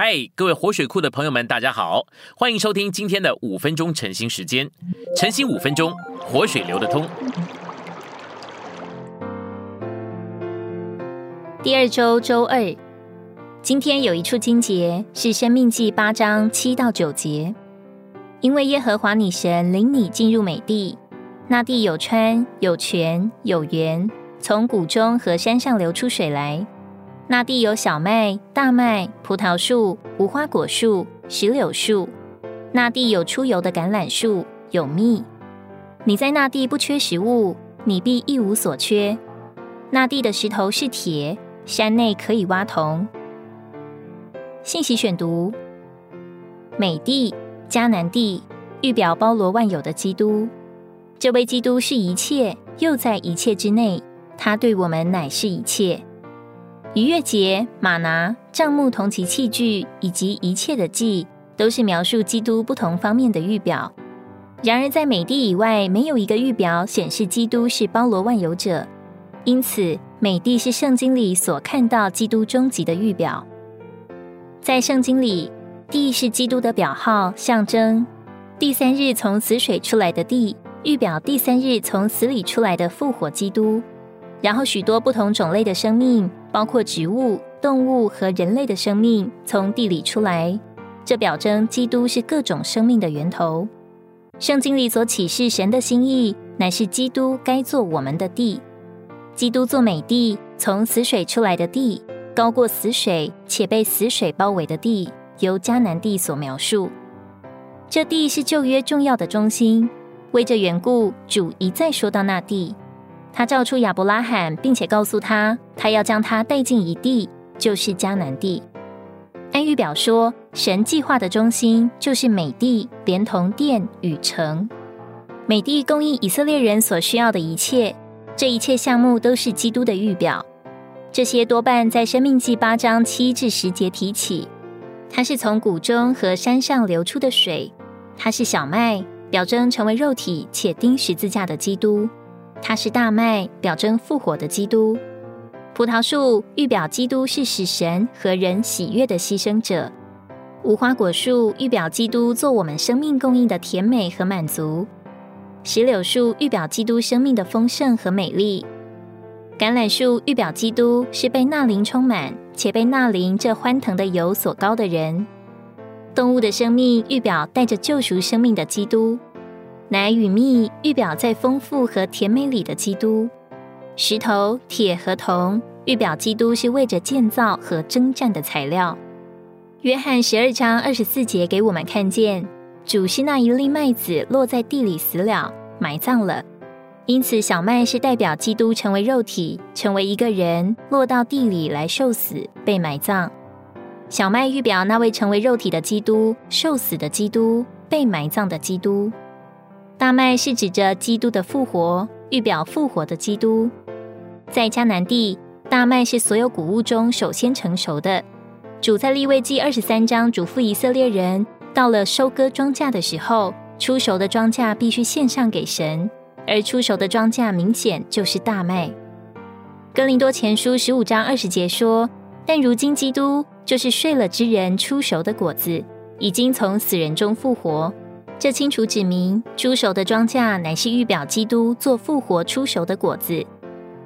嗨，各位活水库的朋友们，大家好，欢迎收听今天的五分钟晨兴时间。晨兴五分钟，活水流得通。第二周周二，今天有一处经节是《生命记》八章七到九节。因为耶和华你神领你进入美地，那地有川、有泉、有源，从谷中和山上流出水来。那地有小麦、大麦、葡萄树、无花果树、石榴树。那地有出油的橄榄树，有蜜。你在那地不缺食物，你必一无所缺。那地的石头是铁，山内可以挖铜。信息选读：美地、迦南地，预表包罗万有的基督。这位基督是一切，又在一切之内。他对我们乃是一切。逾越节、马拿、帐幕同其器具以及一切的祭，都是描述基督不同方面的预表。然而，在美地以外，没有一个预表显示基督是包罗万有者。因此，美地是圣经里所看到基督终极的预表。在圣经里，地是基督的表号象征。第三日从死水出来的地，预表第三日从死里出来的复活基督。然后，许多不同种类的生命。包括植物、动物和人类的生命从地里出来，这表征基督是各种生命的源头。圣经里所启示神的心意，乃是基督该做我们的地。基督做美地，从死水出来的地，高过死水且被死水包围的地，由迦南地所描述。这地是旧约重要的中心，为这缘故，主一再说到那地。他召出亚伯拉罕，并且告诉他，他要将他带进一地，就是迦南地。安预表说，神计划的中心就是美地，连同殿与城。美地供应以色列人所需要的一切，这一切项目都是基督的预表。这些多半在生命记八章七至十节提起。它是从谷中和山上流出的水，它是小麦，表征成为肉体且钉十字架的基督。它是大麦，表征复活的基督；葡萄树预表基督是使神和人喜悦的牺牲者；无花果树预表基督做我们生命供应的甜美和满足；石榴树预表基督生命的丰盛和美丽；橄榄树预表基督是被纳林充满且被纳林这欢腾的油所高的人；动物的生命预表带着救赎生命的基督。奶与蜜预表在丰富和甜美里的基督，石头、铁和铜预表基督是为着建造和征战的材料。约翰十二章二十四节给我们看见，主是那一粒麦子落在地里死了，埋葬了。因此，小麦是代表基督成为肉体，成为一个人，落到地里来受死，被埋葬。小麦预表那位成为肉体的基督，受死的基督，被埋葬的基督。大麦是指着基督的复活，预表复活的基督。在迦南地，大麦是所有谷物中首先成熟的。主在立位记二十三章嘱咐以色列人，到了收割庄稼的时候，出熟的庄稼必须献上给神，而出熟的庄稼明显就是大麦。哥林多前书十五章二十节说：“但如今基督就是睡了之人出熟的果子，已经从死人中复活。”这清楚指明，出熟的庄稼乃是预表基督做复活出熟的果子，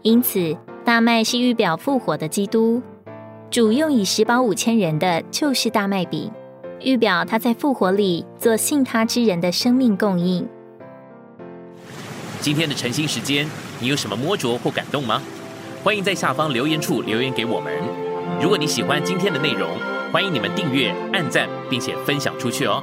因此大麦是预表复活的基督。主用以食饱五千人的就是大麦饼，预表他在复活里做信他之人的生命供应。今天的晨兴时间，你有什么摸着或感动吗？欢迎在下方留言处留言给我们。如果你喜欢今天的内容，欢迎你们订阅、按赞，并且分享出去哦。